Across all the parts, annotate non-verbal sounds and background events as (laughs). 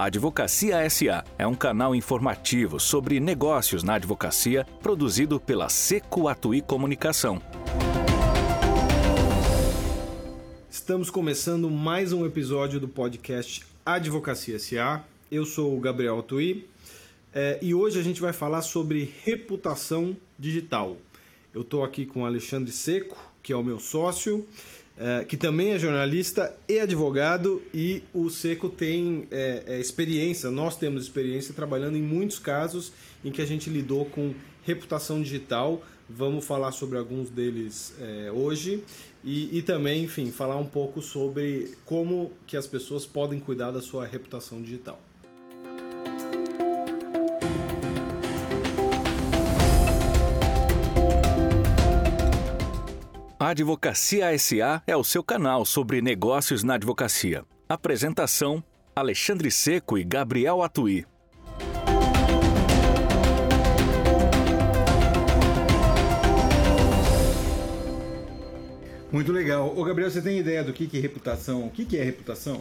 A Advocacia SA é um canal informativo sobre negócios na advocacia produzido pela Seco Atui Comunicação. Estamos começando mais um episódio do podcast Advocacia SA. Eu sou o Gabriel Atui é, e hoje a gente vai falar sobre reputação digital. Eu estou aqui com o Alexandre Seco, que é o meu sócio é, que também é jornalista e advogado, e o Seco tem é, é, experiência, nós temos experiência trabalhando em muitos casos em que a gente lidou com reputação digital. Vamos falar sobre alguns deles é, hoje e, e também, enfim, falar um pouco sobre como que as pessoas podem cuidar da sua reputação digital. Advocacia SA é o seu canal sobre negócios na advocacia. Apresentação: Alexandre Seco e Gabriel Atui. Muito legal. Ô Gabriel, você tem ideia do que, que é reputação? O que, que é reputação?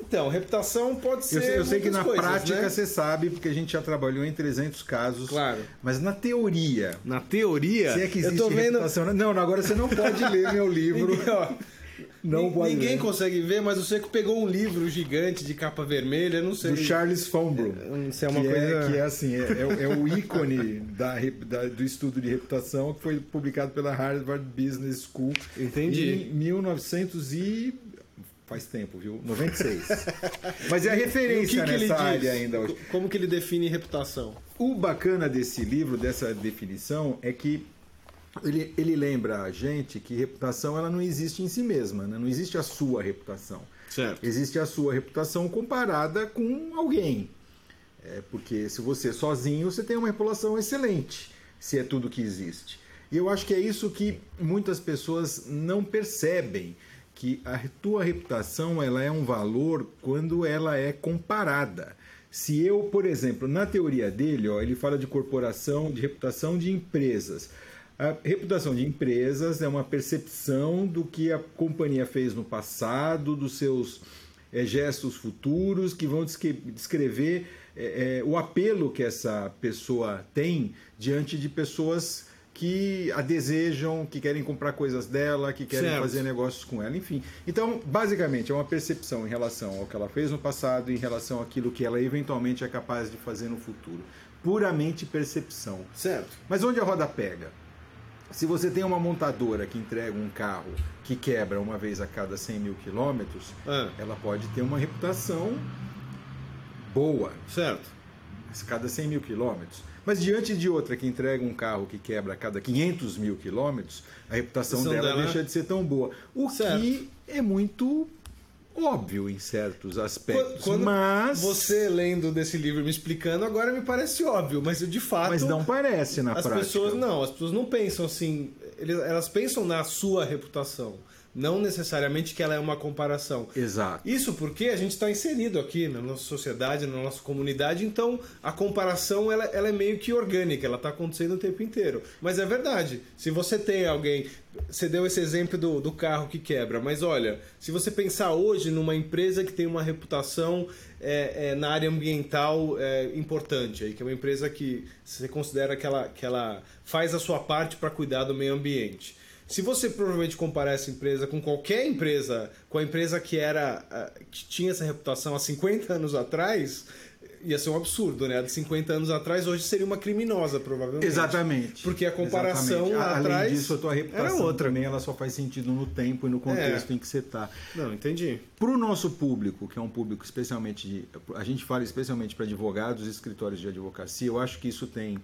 Então, reputação pode ser. Eu sei, eu sei que na coisas, prática né? você sabe, porque a gente já trabalhou em 300 casos. Claro. Mas na teoria. Na teoria, Se é que eu existe tô vendo. reputação. Não, não, agora você não pode ler meu (laughs) livro. Ninguém, ó, Não pode Ninguém ler. consegue ver, mas o Seco pegou um livro gigante de capa vermelha, não sei. Do Charles Fombro. Não sei, é uma que, coisa. é, que é assim, é, é- é o ícone da, da- do estudo de reputação que foi publicado pela Harvard Business School Entendi. em 1900 e faz tempo, viu? 96. (laughs) Mas é a referência que que ele nessa área ainda hoje. Como que ele define reputação? O bacana desse livro, dessa definição, é que ele, ele lembra a gente que reputação ela não existe em si mesma, né? não existe a sua reputação. Certo. Existe a sua reputação comparada com alguém. É, porque se você é sozinho, você tem uma reputação excelente, se é tudo que existe. E eu acho que é isso que muitas pessoas não percebem, que a tua reputação ela é um valor quando ela é comparada. Se eu, por exemplo, na teoria dele, ó, ele fala de corporação, de reputação de empresas. A reputação de empresas é uma percepção do que a companhia fez no passado, dos seus eh, gestos futuros, que vão descrever eh, eh, o apelo que essa pessoa tem diante de pessoas que a desejam, que querem comprar coisas dela, que querem Certo. fazer negócios com ela, enfim. Então, basicamente, é uma percepção em relação ao que ela fez no passado, em relação àquilo que ela eventualmente é capaz de fazer no futuro. Puramente percepção. Certo. Mas onde a roda pega? Se você tem uma montadora que entrega um carro que quebra uma vez a cada 100 mil quilômetros, Ah. ela pode ter uma reputação boa Certo. a cada 100 mil quilômetros. Mas diante de outra que entrega um carro que quebra a cada 500 mil quilômetros, a reputação dela, dela- deixa de ser tão boa. O Certo. que é muito óbvio em certos aspectos. Quando mas, você lendo desse livro e me explicando, agora me parece óbvio, mas de fato. mas não parece na as prática. pessoas não, as pessoas não pensam assim, elas pensam na sua reputação, não necessariamente que ela é uma comparação. Exato. Isso porque a gente está inserido aqui na nossa sociedade, na nossa comunidade, então a comparação ela, ela é meio que orgânica, ela está acontecendo o tempo inteiro. Mas é verdade, se você tem alguém, você deu esse exemplo do, do carro que quebra, mas olha, se você pensar hoje numa empresa que tem uma reputação é, é, na área ambiental é, importante, aí, que é uma empresa que você considera que ela, que ela faz a sua parte para cuidar do meio ambiente. Se você provavelmente comparar essa empresa com qualquer empresa, com a empresa que era ah, que tinha essa reputação há 50 anos atrás, ia ser um absurdo, né? A de 50 anos atrás hoje seria uma criminosa, provavelmente. Exatamente. Porque a comparação Exatamente. lá Além atrás disso, a tua reputação outra. também ela só faz sentido no tempo e no contexto É. em que você está. Não, entendi. Para o nosso público, que é um público especialmente de, a gente fala especialmente para advogados e escritórios de advocacia, eu acho que isso tem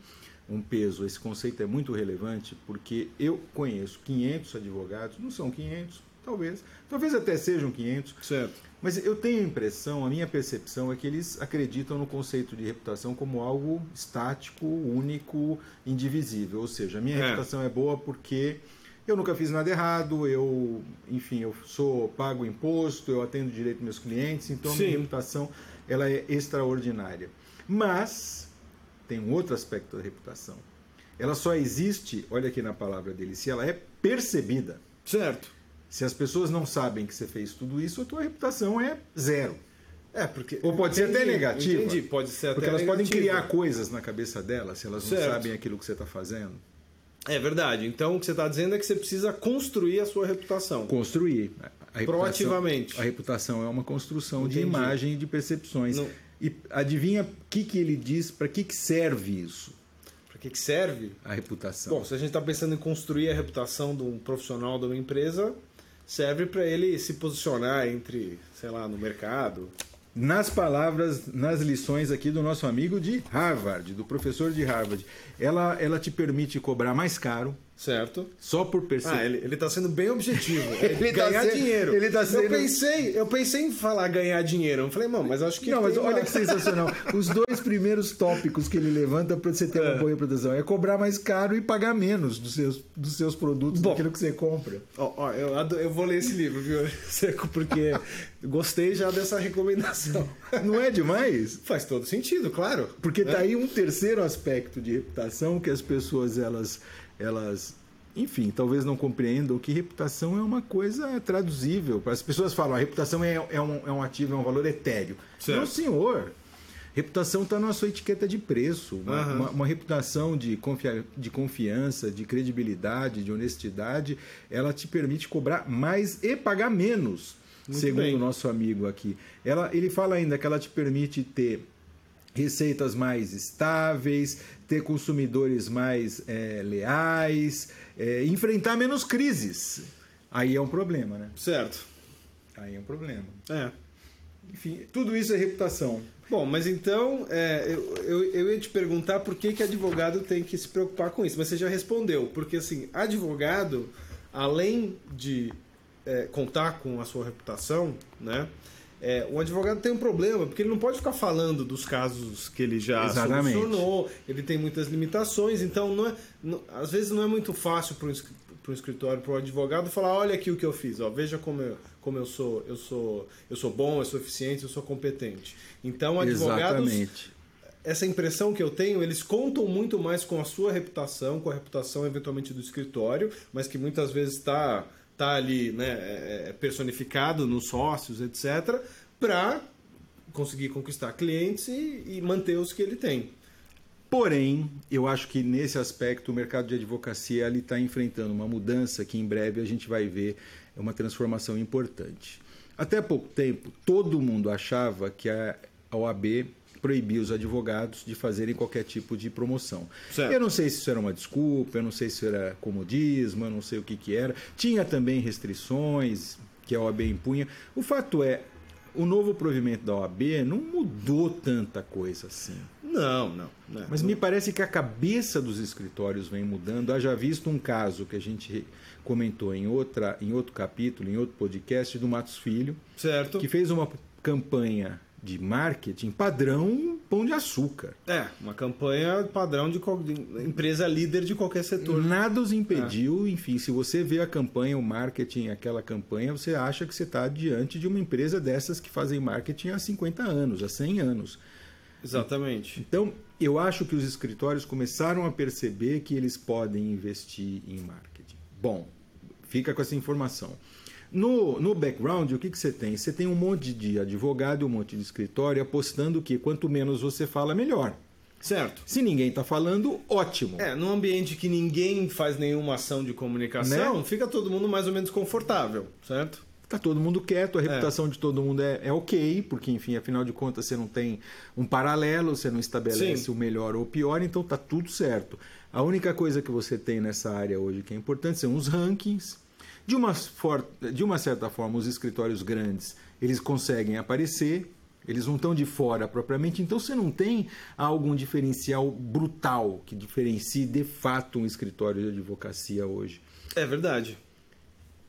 um peso, esse conceito é muito relevante, porque eu conheço 500 advogados, não são 500, talvez, talvez até sejam 500, Certo. mas eu tenho a impressão, a minha percepção é que eles acreditam no conceito de reputação como algo estático, único, indivisível. Ou seja, a minha É. reputação é boa porque eu nunca fiz nada errado, eu, enfim, eu sou pago imposto, eu atendo direito meus clientes, então a minha Sim. reputação ela é extraordinária. Mas tem um outro aspecto da reputação. Ela só existe, olha aqui na palavra dele, se ela é percebida. Certo. Se as pessoas não sabem que você fez tudo isso, a tua reputação é zero. É, porque. Ou pode ser até Entendi, negativa. Entendi, pode ser até Porque elas podem negativa. criar coisas na cabeça delas se elas não Certo. sabem aquilo que você está fazendo. É verdade. Então o que você está dizendo é que você precisa construir a sua reputação. Construir. A Proativamente. A reputação é uma construção de Entendi. imagem e de percepções. Não- E adivinha o que, que ele diz, para que, que serve isso, Para que, que serve? a reputação? Bom, se a gente está pensando em construir a reputação de um profissional de uma empresa, serve para ele se posicionar entre, sei lá, no mercado. Nas palavras, nas lições aqui do nosso amigo de Harvard, do professor de Harvard, ela, ela te permite cobrar mais caro, Certo? só por perceber. Ah, ele, ele tá sendo bem objetivo. (laughs) É Ele tá ganhar sendo- dinheiro. ele tá sendo- Eu pensei, eu pensei em falar ganhar dinheiro. Eu falei, não, mas acho que. Não, mas olha uma- que sensacional. (laughs) Os dois primeiros tópicos que ele levanta para você ter uma É. boa reputação é cobrar mais caro e pagar menos dos seus, dos seus produtos, Bom. daquilo que você compra. Ó, ó, eu, ado- eu vou ler esse livro, viu, (laughs) Seco, porque gostei já dessa recomendação. Não é demais? Faz todo sentido, claro. Porque tá aí um terceiro aspecto de reputação que as pessoas elas elas enfim, talvez não compreendam que reputação é uma coisa traduzível. As pessoas falam, a reputação é, é, um, é um ativo, é um valor etéreo. Certo. Não, senhor. Reputação está na sua etiqueta de preço. Uma, Aham. uma- uma reputação de, confia- de confiança, de credibilidade, de honestidade, ela te permite cobrar mais e pagar menos, Muito segundo bem. o nosso amigo aqui. Ela, ele fala ainda que ela te permite ter receitas mais estáveis, ter consumidores mais eh, leais, eh, enfrentar menos crises. Aí é um problema, né? Certo. Aí é um problema. É. Enfim, tudo isso é reputação. Bom, mas então é, eu, eu, eu ia te perguntar por que, que advogado tem que se preocupar com isso, mas você já respondeu. Porque assim, advogado, além de é, contar com a sua reputação, né? É, o advogado tem um problema, porque ele não pode ficar falando dos casos que ele já Exatamente. solucionou, ele tem muitas limitações, então não é, não- às vezes não é muito fácil para um escritório, para o advogado falar, olha aqui o que eu fiz, ó, veja como eu, como eu sou, eu sou, eu sou bom, eu sou eficiente, eu sou competente. Então, advogados, Exatamente. essa impressão que eu tenho, eles contam muito mais com a sua reputação, com a reputação eventualmente do escritório, mas que muitas vezes está tá ali né, é, é, personificado nos sócios, etc., para conseguir conquistar clientes e, e manter os que ele tem. Porém, eu acho que nesse aspecto o mercado de advocacia está enfrentando uma mudança que em breve a gente vai ver uma transformação importante. Até pouco tempo, todo mundo achava que a OAB proibia os advogados de fazerem qualquer tipo de promoção. Certo. Eu não sei se isso era uma desculpa, eu não sei se isso era comodismo, eu não sei o que, que era. Tinha também restrições que a OAB impunha. O fato é, o novo provimento da OAB não mudou tanta coisa assim. Não, não. não. Mas me parece que a cabeça dos escritórios vem mudando. Haja visto um caso que a gente comentou em, outra, em outro capítulo, em outro podcast, do Matos Filho, Certo. que fez uma campanha de marketing padrão pão de açúcar. É, uma campanha padrão de, empresa líder de qualquer setor. Nada os impediu, enfim, se você vê a campanha, o marketing, aquela campanha, você acha que você está diante de uma empresa dessas que fazem marketing há 50 anos, há 100 anos. Exatamente. Então, eu acho que os escritórios começaram a perceber que eles podem investir em marketing. Bom, fica com essa informação. No, no background, o que, que você tem? Você tem um monte de advogado e um monte de escritório apostando que quanto menos você fala, melhor. Certo. Se ninguém está falando, ótimo. É, num ambiente que ninguém faz nenhuma ação de comunicação, Né? fica todo mundo mais ou menos confortável, certo? Tá todo mundo quieto, a reputação de todo mundo é, é ok, porque, enfim, afinal de contas, você não tem um paralelo, você não estabelece Sim. o melhor ou o pior, então tá tudo certo. A única coisa que você tem nessa área hoje que é importante são os rankings. De uma, for- de uma certa forma, os escritórios grandes, eles conseguem aparecer, eles não estão de fora propriamente, então você não tem algum diferencial brutal que diferencie de fato um escritório de advocacia hoje. É verdade.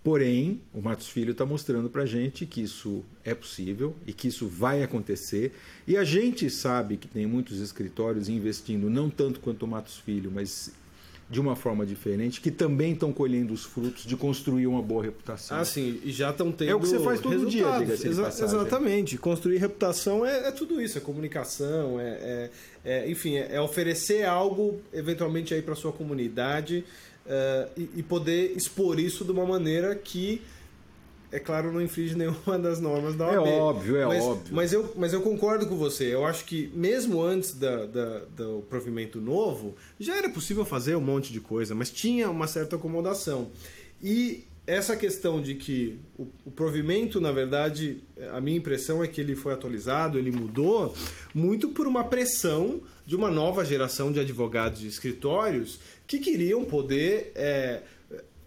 Porém, o Matos Filho está mostrando para a gente que isso é possível e que isso vai acontecer. E a gente sabe que tem muitos escritórios investindo, não tanto quanto o Matos Filho, mas de uma forma diferente, que também estão colhendo os frutos de construir uma boa reputação. Ah, sim, e já estão tendo É o que você faz todo dia, resultados. diga-se Exa- passagem. Exatamente. Construir reputação é, é tudo isso, é comunicação, é, é- é, enfim, é, é oferecer algo eventualmente aí para sua comunidade eh, e, e poder expor isso de uma maneira que é claro, não infringe nenhuma das normas da OAB. É óbvio, é mas, óbvio. Mas eu, mas eu concordo com você. Eu acho que mesmo antes da, da, do provimento novo, já era possível fazer um monte de coisa, mas tinha uma certa acomodação. E essa questão de que o, o, provimento, na verdade, a minha impressão é que ele foi atualizado, ele mudou, muito por uma pressão de uma nova geração de advogados de escritórios que queriam poder. É,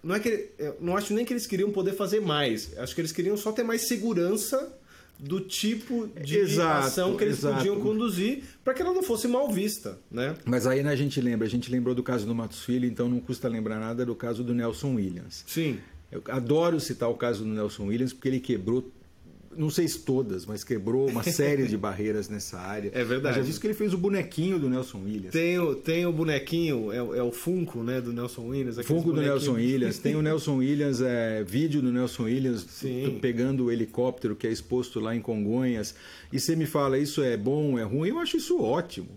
não, é que, não acho nem que eles queriam poder fazer mais, acho que eles queriam só ter mais segurança do tipo de exato, ação que eles exato. podiam conduzir para que ela não fosse mal vista, né? Mas aí né, a gente lembra, a gente lembrou do caso do Matos Filho, então não custa lembrar nada do caso do Nelson Williams. Sim. Eu adoro citar o caso do Nelson Williams porque ele quebrou não sei se todas, mas quebrou uma série de (laughs) barreiras nessa área. É verdade. já disse que ele fez o bonequinho do Nelson Williams. Tem o, tem o bonequinho, é, é o Funko né, do Nelson Williams. Funko do Nelson Williams. Tem o Nelson Williams, é, vídeo do Nelson Williams Sim. pegando o helicóptero que é exposto lá em Congonhas. E você me fala, isso é bom, é ruim? Eu acho isso ótimo.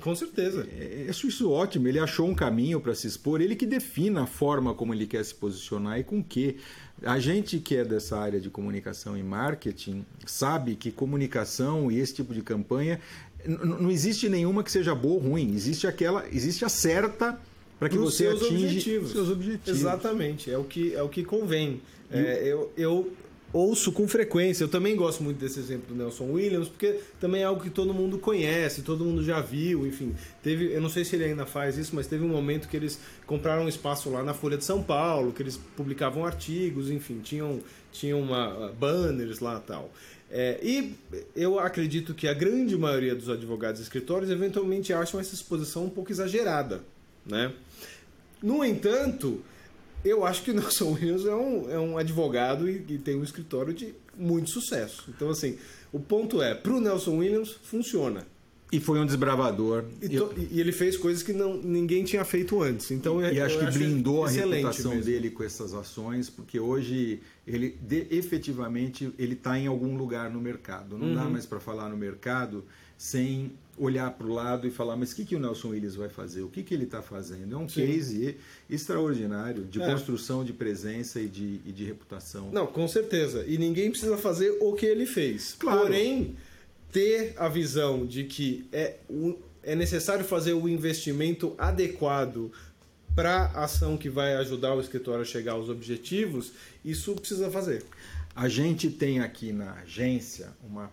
Com certeza. É, acho isso ótimo. Ele achou um caminho para se expor, ele que defina a forma como ele quer se posicionar e com que. A gente que é dessa área de comunicação e marketing sabe que comunicação e esse tipo de campanha não existe nenhuma que seja boa ou ruim. Existe aquela, existe a certa para que você seus atinja objetivos. seus objetivos. Exatamente, é o que é o que convém. É, eu, eu ouço com frequência. Eu também gosto muito desse exemplo do Nelson Williams, porque também é algo que todo mundo conhece, todo mundo já viu, enfim. Teve, eu não sei se ele ainda faz isso, mas teve um momento que eles compraram um espaço lá na Folha de São Paulo, que eles publicavam artigos, enfim, tinham, tinham uma, banners lá tal. É, e eu acredito que a grande maioria dos advogados e escritórios eventualmente acham essa exposição um pouco exagerada, né? No entanto, eu acho que o Nelson (laughs) Williams é um, é um advogado e, e, tem um escritório de muito sucesso. Então, assim, o ponto é, para o Nelson Williams, funciona. E foi um desbravador. E, to, e, ele fez coisas que não, ninguém tinha feito antes. Então, e acho que acho blindou a reputação mesmo. dele com essas ações, porque hoje ele de, efetivamente ele está em algum lugar no mercado. Não uhum. dá mais para falar no mercado sem olhar para o lado e falar, mas o que, que o Nelson Williams vai fazer? O que, que ele está fazendo? É um Sim. case extraordinário de é. construção de presença e de, e de reputação. Não, com certeza. E ninguém precisa fazer o que ele fez. Claro. Porém, ter a visão de que é, é necessário fazer o investimento adequado para a ação que vai ajudar o escritório a chegar aos objetivos, isso precisa fazer. A gente tem aqui na agência uma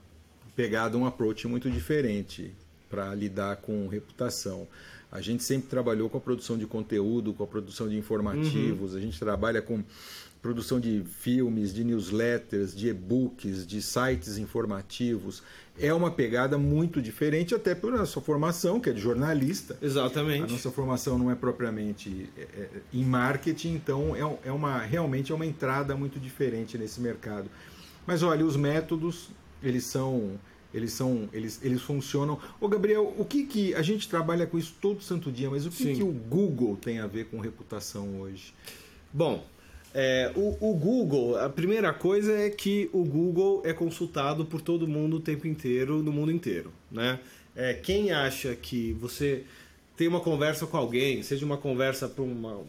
pegada, um approach muito diferente para lidar com reputação. A gente sempre trabalhou com a produção de conteúdo, com a produção de informativos, uhum. a gente trabalha com produção de filmes, de newsletters, de e-books, de sites informativos. É uma pegada muito diferente, até pela nossa formação, que é de jornalista. Exatamente. A nossa formação não é propriamente é, é, em marketing, então é, é uma, realmente é uma entrada muito diferente nesse mercado. Mas olha, os métodos, eles são eles são eles, eles funcionam. Ô Gabriel, o que que a gente trabalha com isso todo santo dia, mas o que Sim. que o Google tem a ver com reputação hoje? Bom, é, o, o, Google, a primeira coisa é que o Google é consultado por todo mundo o tempo inteiro, no mundo inteiro, né? É, quem acha que você tem uma conversa com alguém, seja uma conversa para uma.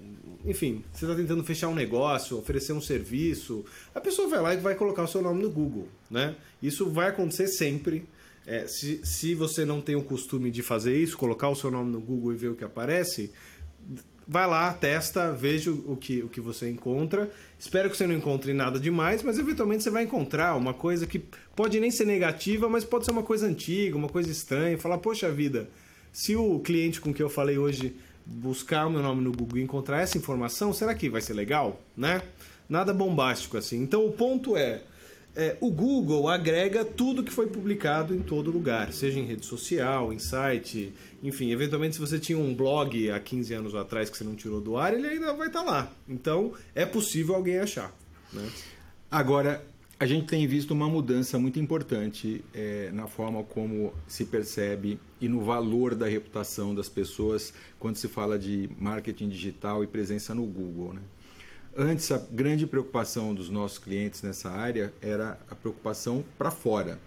Enfim, você está tentando fechar um negócio, oferecer um serviço, a pessoa vai lá e vai colocar o seu nome no Google. Né? Isso vai acontecer sempre. É, se, se você não tem o costume de fazer isso, colocar o seu nome no Google e ver o que aparece, vai lá, testa, veja o que, o que você encontra. Espero que você não encontre nada demais, mas eventualmente você vai encontrar uma coisa que pode nem ser negativa, mas pode ser uma coisa antiga, uma coisa estranha. Falar, poxa vida, se o cliente com que eu falei hoje buscar o meu nome no Google e encontrar essa informação, será que vai ser legal? Né? Nada bombástico assim. Então o ponto é, é, o Google agrega tudo que foi publicado em todo lugar, seja em rede social, em site, enfim, eventualmente se você tinha um blog há 15 anos atrás que você não tirou do ar, ele ainda vai estar tá lá. Então é possível alguém achar. Né? Agora, a gente tem visto uma mudança muito importante é, na forma como se percebe e no valor da reputação das pessoas quando se fala de marketing digital e presença no Google. Né? Antes, a grande preocupação dos nossos clientes nessa área era a preocupação para fora.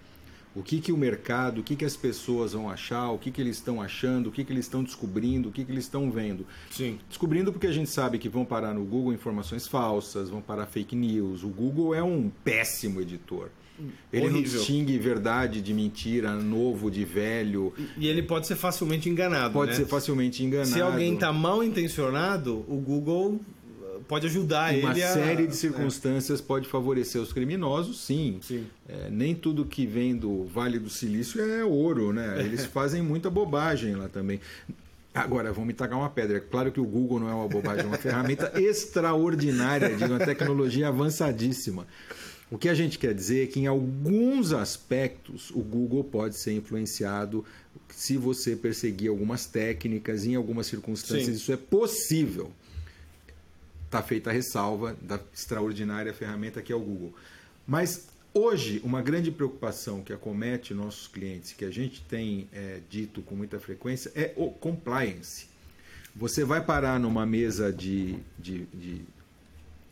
O que, que o mercado, o que, que as pessoas vão achar, o que, que eles estão achando, o que, que eles estão descobrindo, o que, que eles estão vendo. Sim. Descobrindo porque a gente sabe que vão parar no Google informações falsas, vão parar fake news. O Google é um péssimo editor. Ele não Horrível. distingue verdade de mentira, novo de velho. E ele pode ser facilmente enganado. Pode né? ser facilmente enganado. Se alguém está mal intencionado, o Google pode ajudar Uma ele a. série de é. circunstâncias pode favorecer os criminosos, sim. Sim. É, nem tudo que vem do Vale do Silício é ouro, né? (laughs) Eles fazem muita bobagem lá também. Agora, vão me tacar uma pedra. É claro que o Google não é uma bobagem, é uma ferramenta (laughs) extraordinária de uma tecnologia avançadíssima. O que a gente quer dizer é que, em alguns aspectos, o Google pode ser influenciado se você perseguir algumas técnicas, em algumas circunstâncias, Sim. isso é possível. Está feita a ressalva da extraordinária ferramenta que é o Google. Mas hoje, uma grande preocupação que acomete nossos clientes, que a gente tem é, dito com muita frequência, é o compliance. Você vai parar numa mesa de, de, de,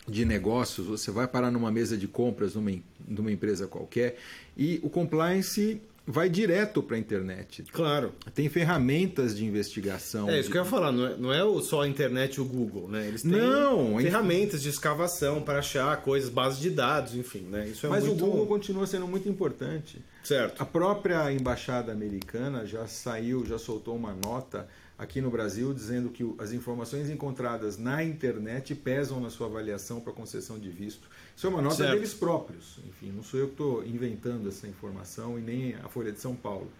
de negócios, você vai parar numa mesa de compras numa, numa empresa qualquer e o compliance vai direto para a internet. Claro. Tem ferramentas de investigação. É isso de- que eu ia falar, não é, não é só a internet e o Google, né? Eles têm Não, ferramentas de escavação para achar coisas, bases de dados, enfim, né? Isso é Mas muito o Google continua sendo muito importante. certo. A própria embaixada americana já saiu, já soltou uma nota aqui no Brasil dizendo que as informações encontradas na internet pesam na sua avaliação para concessão de visto. Isso é uma nota Certo. deles próprios. Enfim, não sou eu que estou inventando essa informação e nem a Folha de São Paulo.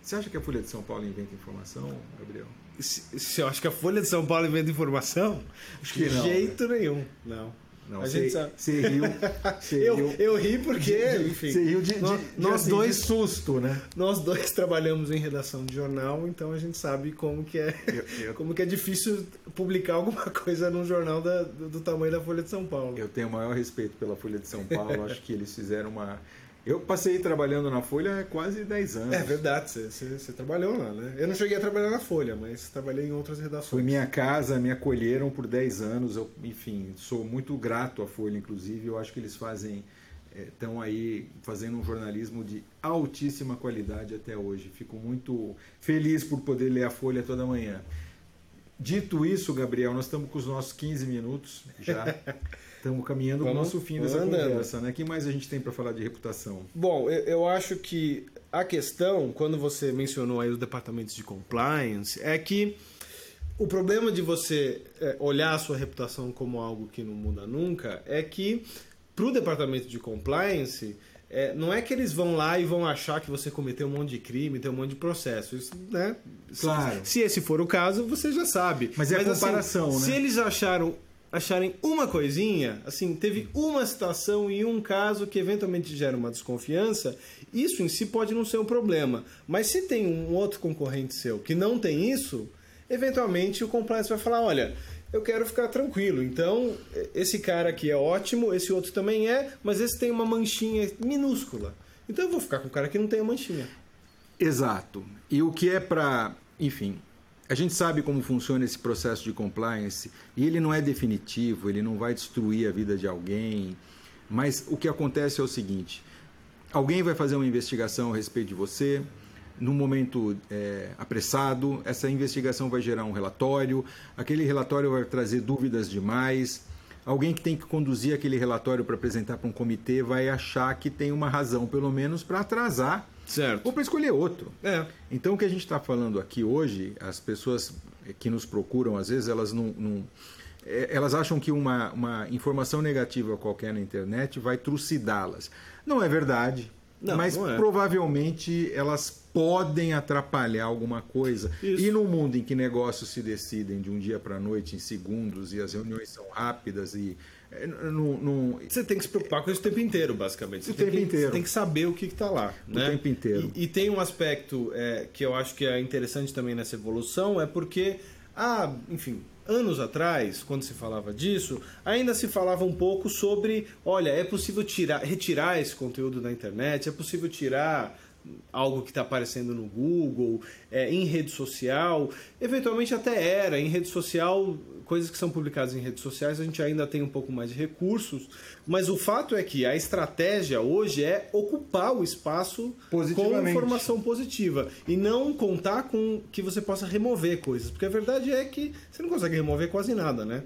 Você acha que a Folha de São Paulo inventa informação, Gabriel? Se, se eu acho que a Folha de São Paulo inventa informação, Acho de que não, jeito nenhum. Não. Não, A você, gente sabe. você riu. Você (laughs) Eu, riu. eu ri porque, enfim, você riu de, de- nós, nós assim, dois de susto, né? nós dois trabalhamos em redação de jornal, então a gente sabe como que é, Eu- eu- como que é difícil publicar alguma (laughs) coisa num jornal da- do, do tamanho da Folha de São Paulo. Eu tenho o maior respeito pela Folha de São Paulo. Acho que eles fizeram uma. Eu passei trabalhando na Folha há quase 10 anos. É verdade, você, trabalhou lá, né? Eu não cheguei a trabalhar na Folha, mas trabalhei em outras redações. Foi minha casa, me acolheram por 10 anos. Eu, enfim, sou muito grato à Folha, inclusive. Eu acho que eles fazem. Estão aí fazendo um jornalismo de altíssima qualidade até hoje. Fico muito feliz por poder ler a Folha toda manhã. Dito isso, Gabriel, nós estamos com os nossos 15 minutos já. (laughs) Estamos caminhando para o nosso fim dessa andando. conversa. Né? O que mais a gente tem para falar de reputação? Bom, eu, eu acho que a questão, quando você mencionou aí os departamentos de compliance, é que o problema de você é, olhar a sua reputação como algo que não muda nunca é que para o departamento de compliance é, não é que eles vão lá e vão achar que você cometeu um monte de crime, tem um monte de processo. Isso, né? Se- Claro. Se, esse for o caso, você já sabe. Mas é a comparação, né? Se eles acharam acharem uma coisinha, assim, teve uma situação e um caso que eventualmente gera uma desconfiança, isso em si pode não ser um problema. Mas se tem um outro concorrente seu que não tem isso, eventualmente o compliance vai falar, olha, eu quero ficar tranquilo. Então, esse cara aqui é ótimo, esse outro também é, mas esse tem uma manchinha minúscula. Então eu vou ficar com o cara que não tem a manchinha. Exato. E o que é para, enfim, a gente sabe como funciona esse processo de compliance e ele não é definitivo, ele não vai destruir a vida de alguém, mas o que acontece é o seguinte: alguém vai fazer uma investigação a respeito de você. Num momento é, apressado, essa investigação vai gerar um relatório, aquele relatório vai trazer dúvidas demais. Alguém que tem que conduzir aquele relatório para apresentar para um comitê vai achar que tem uma razão, pelo menos, para atrasar Certo. ou para escolher outro. É. Então, o que a gente está falando aqui hoje, as pessoas que nos procuram, às vezes, elas não. não- é, elas acham que uma, uma informação negativa qualquer na internet vai trucidá-las. Não é verdade. Não, mas não é. provavelmente elas podem atrapalhar alguma coisa. Isso. E no mundo em que negócios se decidem de um dia para a noite, em segundos, e as reuniões são rápidas e. não- não- Você tem que se preocupar com isso o tempo inteiro, basicamente. Você O tem tempo que, inteiro. Você tem que saber o que está lá. O né? tempo inteiro. E, e tem um aspecto é, que eu acho que é interessante também nessa evolução, é porque, ah, enfim, anos atrás, quando se falava disso, ainda se falava um pouco sobre, olha, é possível tirar, retirar esse conteúdo da internet, é possível tirar algo que está aparecendo no Google, é, em rede social. Eventualmente até era. Em rede social, coisas que são publicadas em redes sociais, a gente ainda tem um pouco mais de recursos. Mas o fato é que a estratégia hoje é ocupar o espaço com informação positiva. E não contar com que você possa remover coisas. Porque a verdade é que você não consegue remover quase nada, né?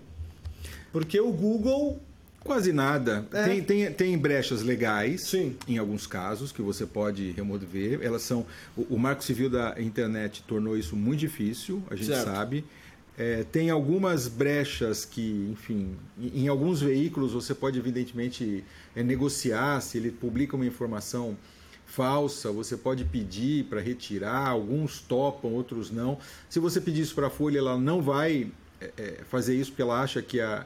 Porque o Google Quase nada. É. Tem, tem, tem brechas legais, Sim. em alguns casos, que você pode remover. Elas são. O, o Marco Civil da internet tornou isso muito difícil, a gente certo. sabe. É, tem algumas brechas que, enfim, em, em alguns veículos você pode evidentemente é, negociar se ele publica uma informação falsa, você pode pedir para retirar, alguns topam, outros não. Se você pedir isso para a Folha, ela não vai é, é, fazer isso porque ela acha que a,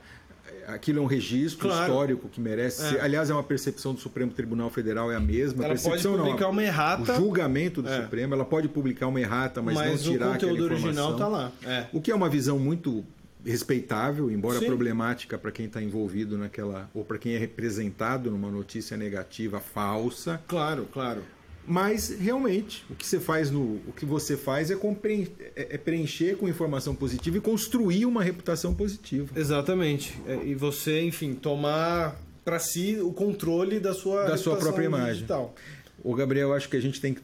aquilo é um registro claro. histórico que merece é. ser. Aliás, é uma percepção do Supremo Tribunal Federal, é a mesma. Ela percepção, pode publicar não, uma errata. O julgamento do é. Supremo, ela pode publicar uma errata, mas, mas não tirar aquela informação. o conteúdo original está lá. É. O que é uma visão muito respeitável, embora Sim. problemática para quem está envolvido naquela ou para quem é representado numa notícia negativa falsa. Claro, claro. Mas realmente o que você faz no o que você faz é, é, é preencher com informação positiva e construir uma reputação positiva. Exatamente. É, e você, enfim, tomar para si o controle da sua da sua própria imagem. Digital. O Gabriel, acho que a gente tem que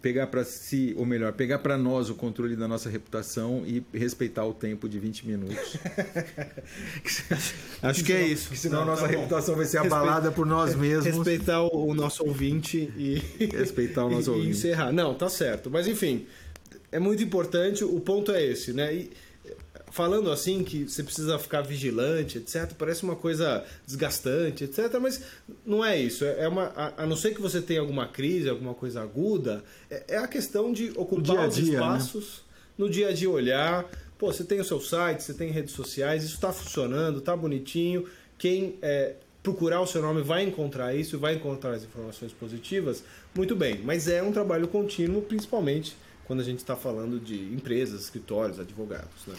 pegar para si, ou melhor, pegar para nós o controle da nossa reputação e respeitar o tempo de 20 minutos. (laughs) acho que é isso. Porque senão a nossa tá reputação vai ser abalada por nós mesmos. Respeitar o, nosso ouvinte e (laughs) respeitar o nosso e, ouvinte. E encerrar. Não, tá certo. Mas enfim, é muito importante, o ponto é esse, né? E, falando assim que você precisa ficar vigilante, etc. Parece uma coisa desgastante, etc. Mas não é isso. É uma, a, não ser que você tenha alguma crise, alguma coisa aguda, é, é a questão de ocupar os dia, né? espaços né? no dia a dia, olhar. Pô, você tem o seu site, você tem redes sociais, isso está funcionando, está bonitinho. Quem é, procurar o seu nome vai encontrar isso, vai encontrar as informações positivas. Muito bem, mas é um trabalho contínuo, principalmente quando a gente está falando de empresas, escritórios, advogados. Né?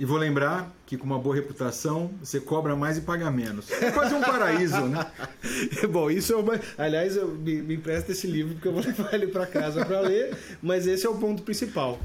E vou lembrar que com uma boa reputação você cobra mais e paga menos. É quase um paraíso, né? (laughs) Bom, isso é uma... Aliás, eu me, me empresta esse livro porque eu vou (laughs) levar ele para casa para ler, mas esse é o ponto principal.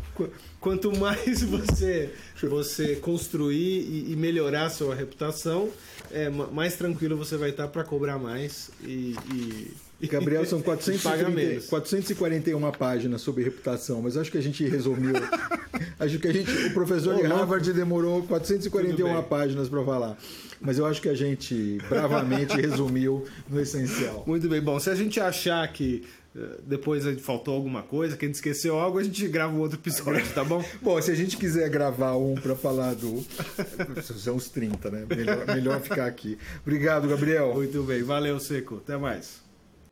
Quanto mais (laughs) você, você construir e, e melhorar a sua reputação, é, mais tranquilo você vai estar para cobrar mais e, e Gabriel, são (laughs) 430, 441 páginas sobre reputação, mas acho que a gente resumiu. (laughs) acho que a gente, o professor de Harvard demorou 441 páginas para falar. Mas eu acho que a gente bravamente resumiu no essencial. Muito bem. Bom, se a gente achar que eh, depois faltou alguma coisa, que a gente esqueceu algo, a gente grava um outro episódio, tá bom? (laughs) bom, se a gente quiser gravar um para falar do. São uns 30, né? Melhor, melhor ficar aqui. Obrigado, Gabriel. Muito bem. Valeu, Seco. Até mais.